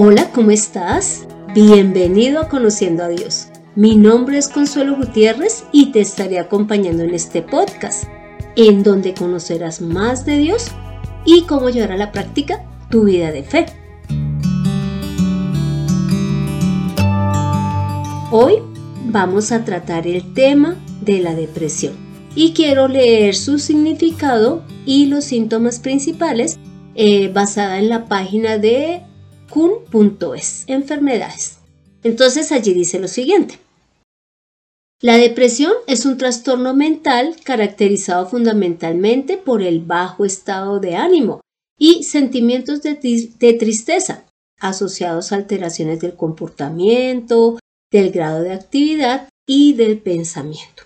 Hola, ¿cómo estás? Bienvenido a Conociendo a Dios. Mi nombre es Consuelo Gutiérrez y te estaré acompañando en este podcast, en donde conocerás más de Dios y cómo llevar a la práctica tu vida de fe. Hoy vamos a tratar el tema de la depresión y quiero leer su significado y los síntomas principales eh, basada en la página de kun.es, enfermedades. Entonces allí dice lo siguiente. La depresión es un trastorno mental caracterizado fundamentalmente por el bajo estado de ánimo y sentimientos de, de tristeza asociados a alteraciones del comportamiento, del grado de actividad y del pensamiento.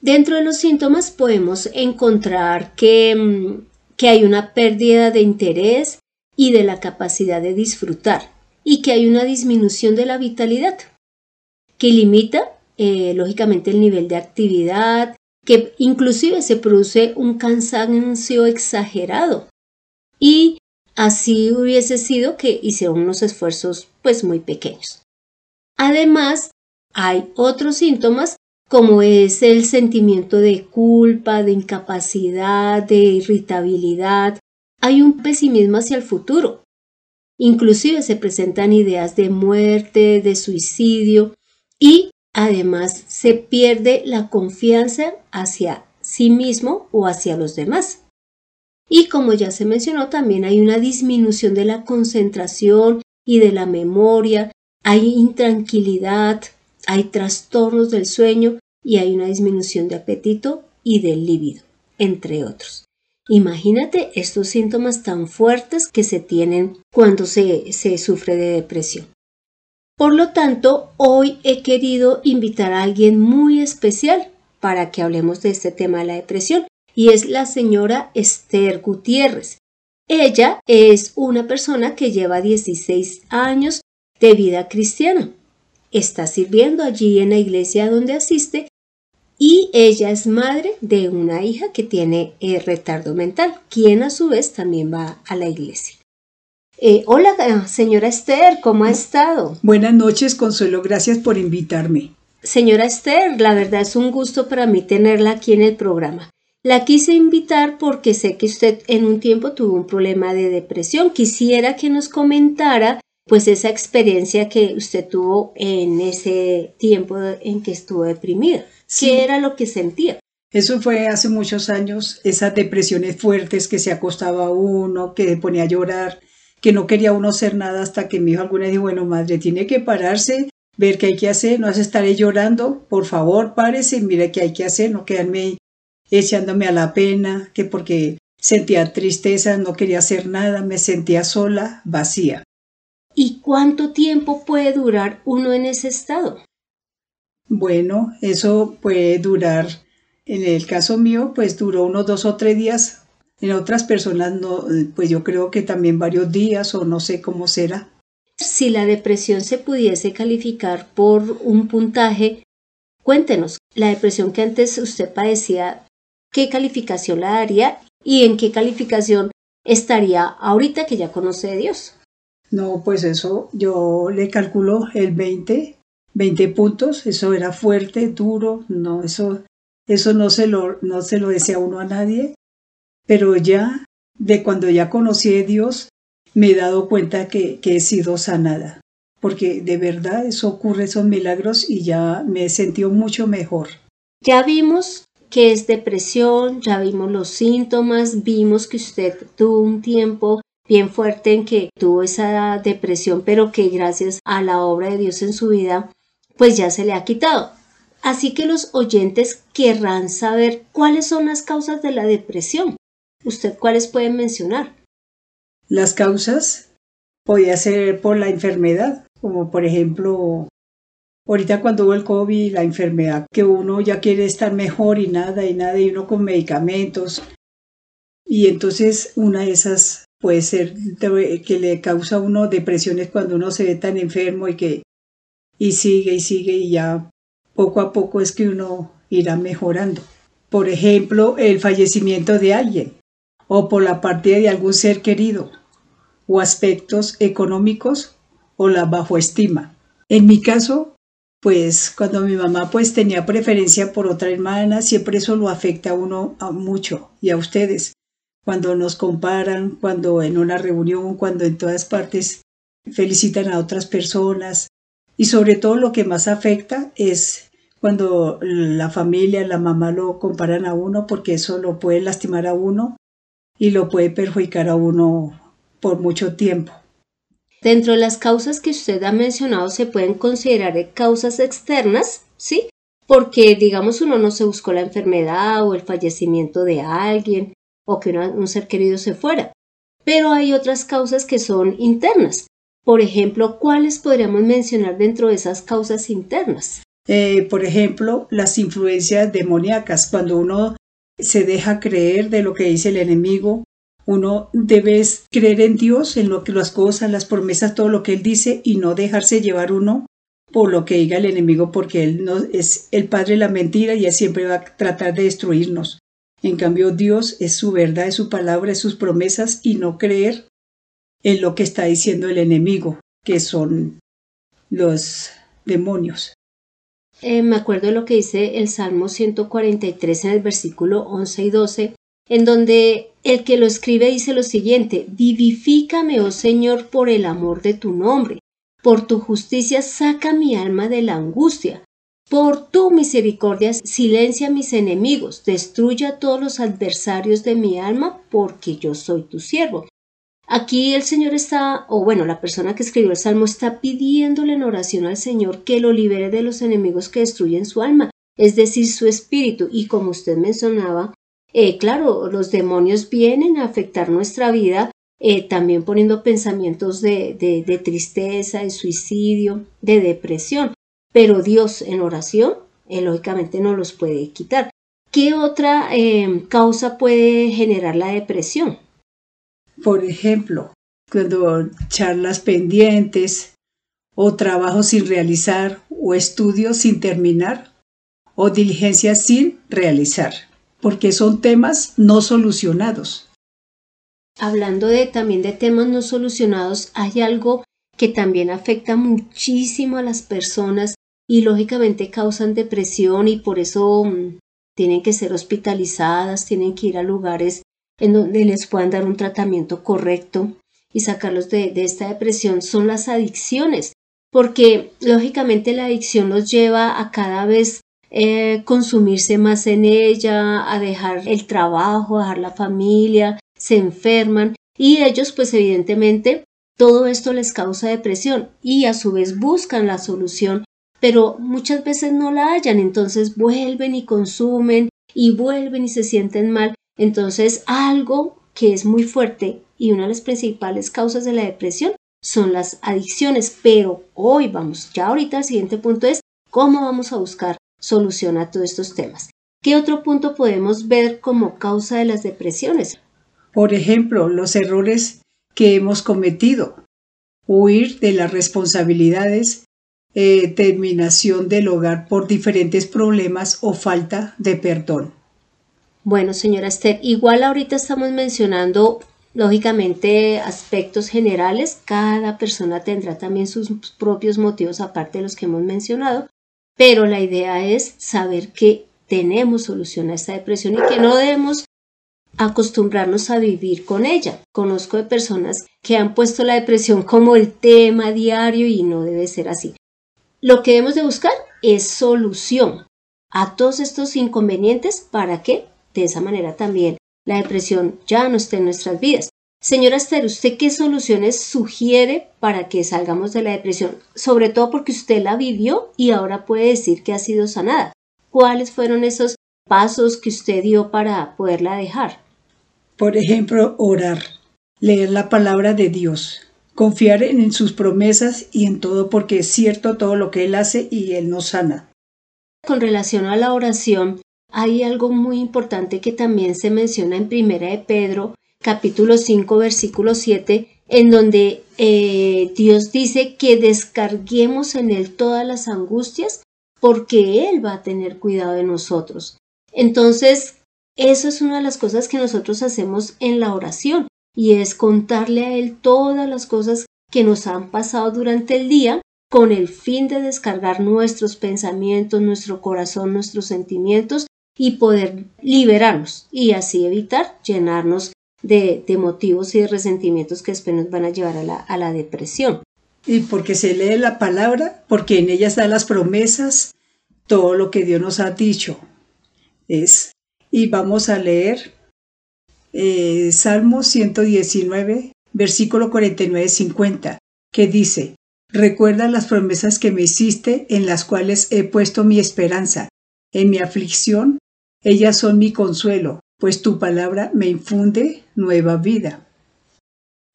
Dentro de los síntomas podemos encontrar que, mm, que, hay una pérdida de interés y de la capacidad de disfrutar y que hay una disminución de la vitalidad que limita eh, lógicamente el nivel de actividad, que inclusive se produce un cansancio exagerado y así hubiese sido que hicieron unos esfuerzos pues muy pequeños. Además, hay otros síntomas como es el sentimiento de culpa, de incapacidad, de irritabilidad. Hay un pesimismo hacia el futuro. Inclusive se presentan ideas de muerte, de suicidio y además se pierde la confianza hacia sí mismo o hacia los demás. Y como ya se mencionó, también hay una disminución de la concentración y de la memoria, hay intranquilidad, hay trastornos del sueño y hay una disminución de apetito y del líbido, entre otros. Imagínate estos síntomas tan fuertes que se tienen cuando se, sufre de depresión. Por lo tanto, hoy he querido invitar a alguien muy especial para que hablemos de este tema de la depresión, y es la señora Esther Gutiérrez. Ella es una persona que lleva 16 años de vida cristiana. Está sirviendo allí en la iglesia donde asiste y ella es madre de una hija que tiene eh, retardo mental, quien a su vez también va a la iglesia. Eh, hola, eh, señora Esther, ¿cómo ha estado? Buenas noches, Consuelo, gracias por invitarme. Señora Esther, la verdad es un gusto para mí tenerla aquí en el programa. La quise invitar porque sé que usted en un tiempo tuvo un problema de depresión. Quisiera que nos comentara pues esa experiencia que usted tuvo en ese tiempo en que estuvo deprimida. ¿Qué era lo que sentía? Eso fue hace muchos años, esas depresiones fuertes que se acostaba uno, que ponía a llorar, que no quería uno hacer nada hasta que mi hijo alguna dijo, bueno, madre, tiene que pararse, ver qué hay que hacer, no hace estaré llorando, por favor, párese, mire qué hay que hacer, no quedarme echándome a la pena, que porque sentía tristeza, no quería hacer nada, me sentía sola, vacía. ¿Y cuánto tiempo puede durar uno en ese estado? Bueno, eso puede durar, en el caso mío, pues duró unos dos o tres días. En otras personas, no, pues yo creo que también varios días o no sé cómo será. Si la depresión se pudiese calificar por un puntaje, cuéntenos, la depresión que antes usted padecía, ¿qué calificación la daría y en qué calificación estaría ahorita que ya conoce Dios? No, pues eso yo le calculo el 20 20 puntos, eso era fuerte, duro, no, eso, eso no se lo, no se lo decía uno a nadie, pero ya, de cuando ya conocí a Dios, me he dado cuenta que, que he sido sanada, porque de verdad eso ocurre, esos milagros, y ya me he sentido mucho mejor. Ya vimos que es depresión, ya vimos los síntomas, vimos que usted tuvo un tiempo bien fuerte en que tuvo esa depresión, pero que gracias a la obra de Dios en su vida pues ya se le ha quitado. Así que los oyentes querrán saber cuáles son las causas de la depresión. ¿Usted cuáles puede mencionar? Las causas podía ser por la enfermedad, como por ejemplo, ahorita cuando hubo el COVID, la enfermedad, que uno ya quiere estar mejor y nada y nada, y uno con medicamentos. Y entonces una de esas puede ser que le causa a uno depresiones cuando uno se ve tan enfermo y que y sigue y sigue y ya poco a poco es que uno irá mejorando. Por ejemplo, el fallecimiento de alguien o por la partida de algún ser querido. o aspectos económicos o la bajoestima. En mi caso, pues cuando mi mamá pues tenía preferencia por otra hermana, siempre eso lo afecta a uno mucho y a ustedes. Cuando nos comparan, cuando en una reunión, cuando en todas partes felicitan a otras personas y sobre todo lo que más afecta es cuando la familia, la mamá lo comparan a uno porque eso lo puede lastimar a uno y lo puede perjudicar a uno por mucho tiempo. Dentro de las causas que usted ha mencionado se pueden considerar causas externas, ¿sí? Porque, digamos, uno no se buscó la enfermedad o el fallecimiento de alguien o que un ser querido se fuera. Pero hay otras causas que son internas. Por ejemplo, ¿cuáles podríamos mencionar dentro de esas causas internas? Eh, por ejemplo, las influencias demoníacas, cuando uno se deja creer de lo que dice el enemigo, uno debe creer en Dios, en lo que las cosas, las promesas, todo lo que Él dice y no dejarse llevar uno por lo que diga el enemigo, porque Él no es el padre de la mentira y Él siempre va a tratar de destruirnos. En cambio, Dios es su verdad, es su palabra, es sus promesas y no creer en lo que está diciendo el enemigo, que son los demonios. Eh, me acuerdo de lo que dice el Salmo 143 en el versículo 11 y 12, en donde el que lo escribe dice lo siguiente, vivifícame, oh Señor, por el amor de tu nombre, por tu justicia saca mi alma de la angustia, por tu misericordia silencia a mis enemigos, destruye a todos los adversarios de mi alma, porque yo soy tu siervo. Aquí el Señor está, o bueno, la persona que escribió el Salmo está pidiéndole en oración al Señor que lo libere de los enemigos que destruyen su alma, es decir, su espíritu. Y como usted mencionaba, eh, claro, los demonios vienen a afectar nuestra vida, eh, también poniendo pensamientos de, tristeza, de suicidio, de depresión. Pero Dios en oración, eh, lógicamente no los puede quitar. ¿Qué otra causa puede generar la depresión? Por ejemplo, cuando charlas pendientes, o trabajos sin realizar, o estudios sin terminar, o diligencias sin realizar porque son temas no solucionados. Hablando de, también de temas no solucionados, hay algo que también afecta muchísimo a las personas y lógicamente causan depresión y por eso mm, tienen que ser hospitalizadas, tienen que ir a lugares en donde les puedan dar un tratamiento correcto y sacarlos de, esta depresión son las adicciones, porque lógicamente la adicción los lleva a cada vez eh, consumirse más en ella, a dejar el trabajo, a dejar la familia, se enferman y ellos pues evidentemente todo esto les causa depresión y a su vez buscan la solución, pero muchas veces no la hallan, entonces vuelven y consumen y vuelven y se sienten mal. Entonces algo que es muy fuerte y una de las principales causas de la depresión son las adicciones, pero hoy vamos, ya ahorita el siguiente punto es cómo vamos a buscar soluciona a todos estos temas. ¿Qué otro punto podemos ver como causa de las depresiones? Por ejemplo, los errores que hemos cometido, huir de las responsabilidades, eh, terminación del hogar por diferentes problemas o falta de perdón. Bueno, señora Esther, igual ahorita estamos mencionando lógicamente aspectos generales, cada persona tendrá también sus propios motivos aparte de los que hemos mencionado, pero la idea es saber que tenemos solución a esta depresión y que no debemos acostumbrarnos a vivir con ella. Conozco de personas que han puesto la depresión como el tema diario y no debe ser así. Lo que debemos de buscar es solución a todos estos inconvenientes para que de esa manera también la depresión ya no esté en nuestras vidas. Señora Esther, ¿usted qué soluciones sugiere para que salgamos de la depresión? Sobre todo porque usted la vivió y ahora puede decir que ha sido sanada. ¿Cuáles fueron esos pasos que usted dio para poderla dejar? Por ejemplo, orar, leer la palabra de Dios, confiar en sus promesas y en todo porque es cierto todo lo que Él hace y Él nos sana. Con relación a la oración, hay algo muy importante que también se menciona en Primera de Pedro capítulo 5, versículo 7, en donde eh, Dios dice que descarguemos en Él todas las angustias porque Él va a tener cuidado de nosotros. Entonces, eso es una de las cosas que nosotros hacemos en la oración. y es contarle a Él todas las cosas que nos han pasado durante el día con el fin de descargar nuestros pensamientos, nuestro corazón, nuestros sentimientos y poder liberarnos y así evitar llenarnos de, motivos y de resentimientos que después nos van a llevar a la, a la depresión. Y porque se lee la palabra, porque en ella están las promesas, todo lo que Dios nos ha dicho. Es, y vamos a leer eh, Salmo 119, versículo 49-50, que dice, Recuerda las promesas que me hiciste en las cuales he puesto mi esperanza. En mi aflicción, ellas son mi consuelo, pues tu palabra me infunde nueva vida.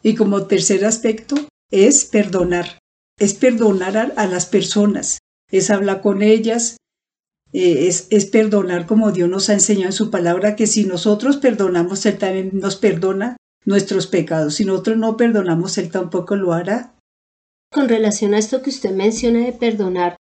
Y como tercer aspecto es perdonar. Es perdonar a, las personas, es hablar con ellas, eh, es, es, perdonar como Dios nos ha enseñado en su palabra, que si nosotros perdonamos, Él también nos perdona nuestros pecados. Si nosotros no perdonamos, Él tampoco lo hará con relación a esto que usted menciona de perdonar,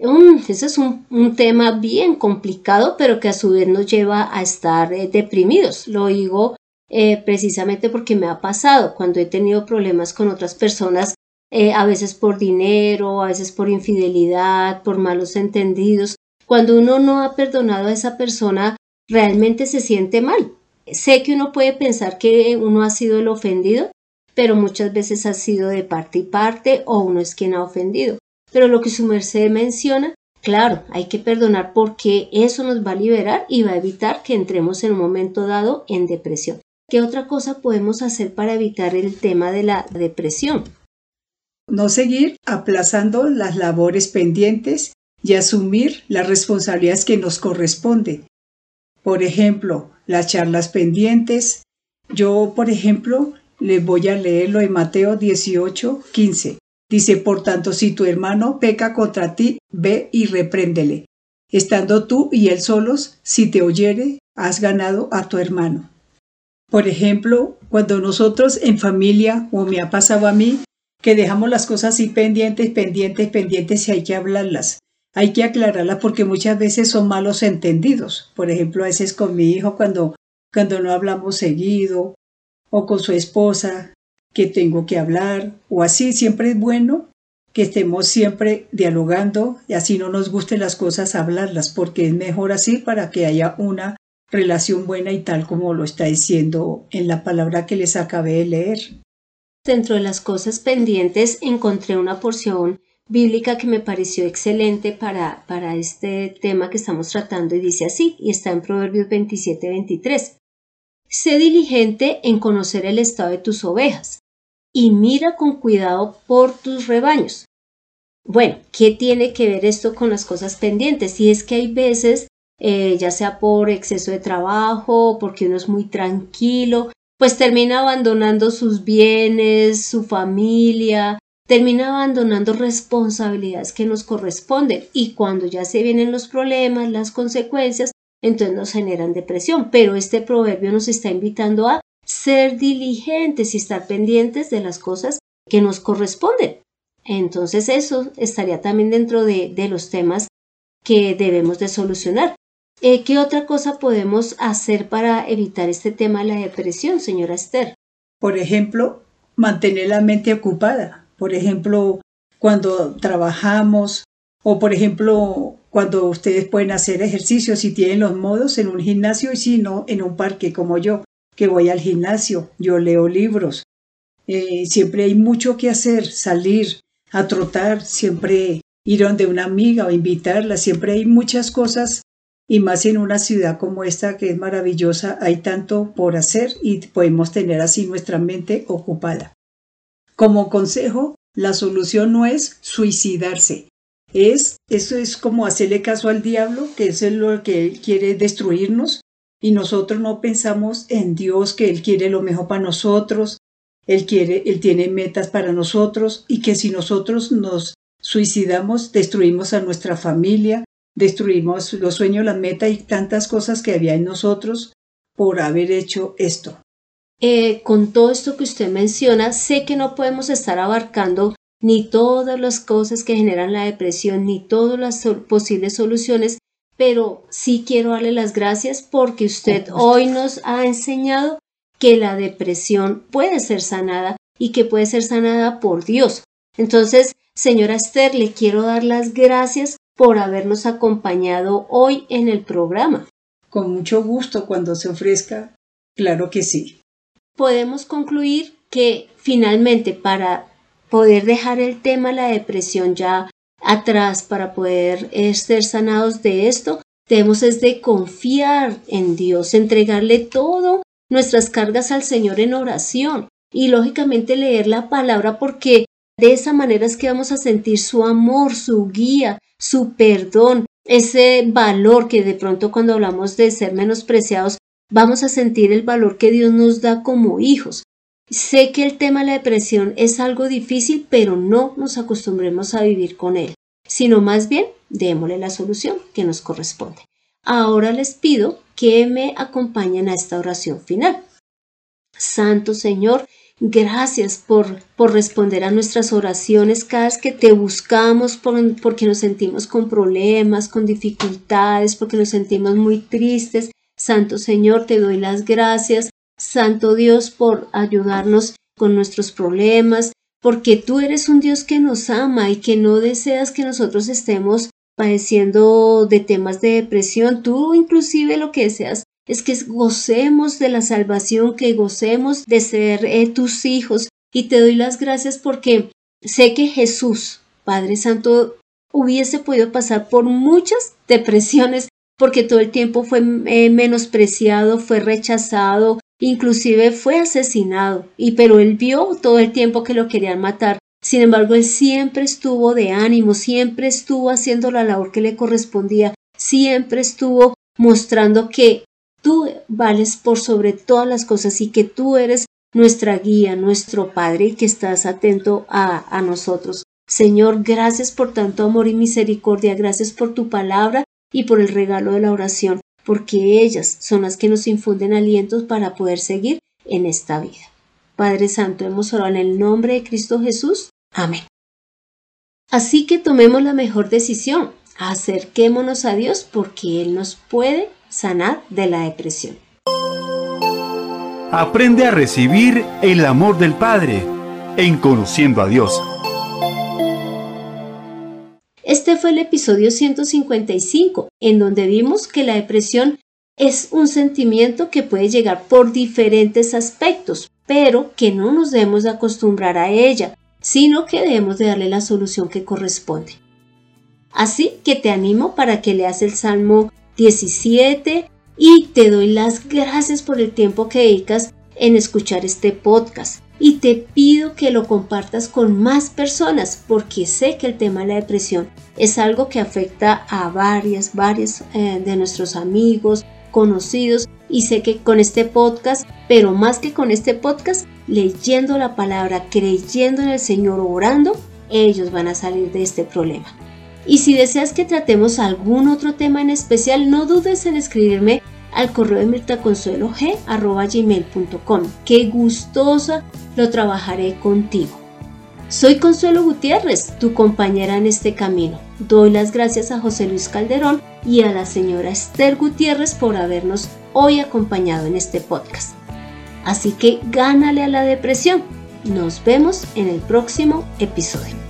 um, ese es un, tema bien complicado, pero que a su vez nos lleva a estar eh, deprimidos. Lo digo eh, precisamente porque me ha pasado cuando he tenido problemas con otras personas, eh, a veces por dinero, a veces por infidelidad, por malos entendidos. Cuando uno no ha perdonado a esa persona, realmente se siente mal. Sé que uno puede pensar que uno ha sido el ofendido, pero muchas veces ha sido de parte y parte o uno es quien ha ofendido. Pero lo que su merced menciona, claro, hay que perdonar porque eso nos va a liberar y va a evitar que entremos en un momento dado en depresión. ¿Qué otra cosa podemos hacer para evitar el tema de la depresión? No seguir aplazando las labores pendientes y asumir las responsabilidades que nos corresponden. Por ejemplo, las charlas pendientes. Yo, por ejemplo, les voy a leerlo en Mateo 18, 15. Dice, por tanto, si tu hermano peca contra ti, ve y repréndele. Estando tú y él solos, si te oyere, has ganado a tu hermano. Por ejemplo, cuando nosotros en familia, o me ha pasado a mí, que dejamos las cosas así pendientes, pendientes, pendientes y hay que hablarlas. Hay que aclararlas porque muchas veces son malos entendidos. Por ejemplo, a veces con mi hijo cuando, cuando no hablamos seguido o con su esposa que tengo que hablar o así. Siempre es bueno que estemos siempre dialogando y así no nos gusten las cosas hablarlas porque es mejor así para que haya una relación buena y tal como lo está diciendo en la palabra que les acabé de leer. Dentro de las cosas pendientes encontré una porción bíblica que me pareció excelente para, para este tema que estamos tratando y dice así, y está en Proverbios 27-23. Sé diligente en conocer el estado de tus ovejas y mira con cuidado por tus rebaños. Bueno, ¿qué tiene que ver esto con las cosas pendientes? Y es que hay veces, eh, ya sea por exceso de trabajo, porque uno es muy tranquilo, pues termina abandonando sus bienes, su familia, termina abandonando responsabilidades que nos corresponden y cuando ya se vienen los problemas, las consecuencias, entonces nos generan depresión. Pero este proverbio nos está invitando a ser diligentes y estar pendientes de las cosas que nos corresponden. Entonces eso estaría también dentro de, los temas que debemos de solucionar. Eh, ¿Qué otra cosa podemos hacer para evitar este tema de la depresión, señora Esther? Por ejemplo, mantener la mente ocupada. Por ejemplo, cuando trabajamos o por ejemplo cuando ustedes pueden hacer ejercicio si tienen los modos en un gimnasio y si no en un parque como yo, que voy al gimnasio, yo leo libros. Eh, siempre hay mucho que hacer, salir a trotar, siempre ir donde una amiga o invitarla, siempre hay muchas cosas y más en una ciudad como esta que es maravillosa, hay tanto por hacer y podemos tener así nuestra mente ocupada. Como consejo, la solución no es suicidarse, es, eso es como hacerle caso al diablo, que es lo que quiere destruirnos, y nosotros no pensamos en Dios, que Él quiere lo mejor para nosotros, Él quiere, Él tiene metas para nosotros, y que si nosotros nos suicidamos, destruimos a nuestra familia, destruimos los sueños, la meta y tantas cosas que había en nosotros por haber hecho esto. Eh, con todo esto que usted menciona, sé que no podemos estar abarcando ni todas las cosas que generan la depresión, ni todas las posibles soluciones, pero sí quiero darle las gracias porque usted hoy nos ha enseñado que la depresión puede ser sanada y que puede ser sanada por Dios. Entonces, señora Esther, le quiero dar las gracias por habernos acompañado hoy en el programa. Con mucho gusto cuando se ofrezca, claro que sí. Podemos concluir que finalmente para poder dejar el tema la depresión ya atrás, para poder eh, ser sanados de esto, debemos es de confiar en Dios, entregarle todo nuestras cargas al Señor en oración y lógicamente leer la palabra porque de esa manera es que vamos a sentir su amor, su guía, su perdón, ese valor que de pronto cuando hablamos de ser menospreciados, vamos a sentir el valor que Dios nos da como hijos. Sé que el tema de la depresión es algo difícil, pero no nos acostumbremos a vivir con él, sino más bien démosle la solución que nos corresponde. Ahora les pido que me acompañen a esta oración final. Santo Señor, gracias por, por responder a nuestras oraciones cada vez que te buscamos porque nos sentimos con problemas, con dificultades, porque nos sentimos muy tristes. Santo Señor, te doy las gracias. Santo Dios, por ayudarnos con nuestros problemas, porque tú eres un Dios que nos ama y que no deseas que nosotros estemos padeciendo de temas de depresión, tú inclusive lo que deseas es que gocemos de la salvación, que gocemos de ser eh, tus hijos. Y te doy las gracias porque sé que Jesús, Padre Santo, hubiese podido pasar por muchas depresiones porque todo el tiempo fue eh, menospreciado, fue rechazado, inclusive fue asesinado. Y pero él vio todo el tiempo que lo querían matar sin embargo, él siempre estuvo de ánimo, siempre estuvo haciendo la labor que le correspondía, siempre estuvo mostrando que tú vales por sobre todas las cosas y que tú eres nuestra guía, nuestro Padre y que estás atento a, a nosotros. Señor, gracias por tanto amor y misericordia, gracias por tu palabra y por el regalo de la oración, porque ellas son las que nos infunden alientos para poder seguir en esta vida. Padre Santo, hemos orado en el nombre de Cristo Jesús. Amén. Así que tomemos la mejor decisión, acerquémonos a Dios porque Él nos puede sanar de la depresión. Aprende a recibir el amor del Padre en conociendo a Dios. Este fue el episodio 155, en donde vimos que la depresión es un sentimiento que puede llegar por diferentes aspectos, pero que no nos debemos de acostumbrar a ella, sino que debemos de darle la solución que corresponde. Así que te animo para que leas el Salmo 17 y te doy las gracias por el tiempo que dedicas en escuchar este podcast y te pido que lo compartas con más personas porque sé que el tema de la depresión es algo que afecta a varias, varias eh, de nuestros amigos, conocidos y sé que con este podcast, pero más que con este podcast, leyendo la palabra, creyendo en el Señor, orando, ellos van a salir de este problema. Y si deseas que tratemos algún otro tema en especial, no dudes en escribirme al correo de mirtaconsuelog.com. Qué gustosa lo trabajaré contigo. Soy Consuelo Gutiérrez, tu compañera en este camino. Doy las gracias a José Luis Calderón y a la señora Esther Gutiérrez por habernos hoy acompañado en este podcast. Así que gánale a la depresión. Nos vemos en el próximo episodio.